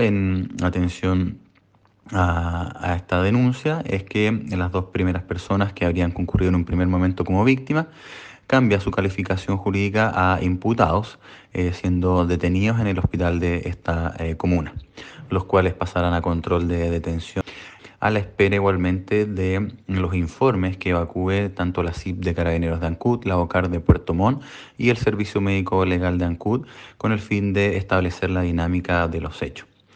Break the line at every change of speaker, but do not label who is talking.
En atención a, esta denuncia es que las dos primeras personas que habrían concurrido en un primer momento como víctimas cambia su calificación jurídica a imputados, eh, siendo detenidos en el hospital de esta eh, comuna, los cuales pasarán a control de detención a la espera igualmente de los informes que evacúe tanto la CIP de Carabineros de Ancud, la OCAR de Puerto Montt y el Servicio Médico Legal de Ancud con el fin de establecer la dinámica de los hechos.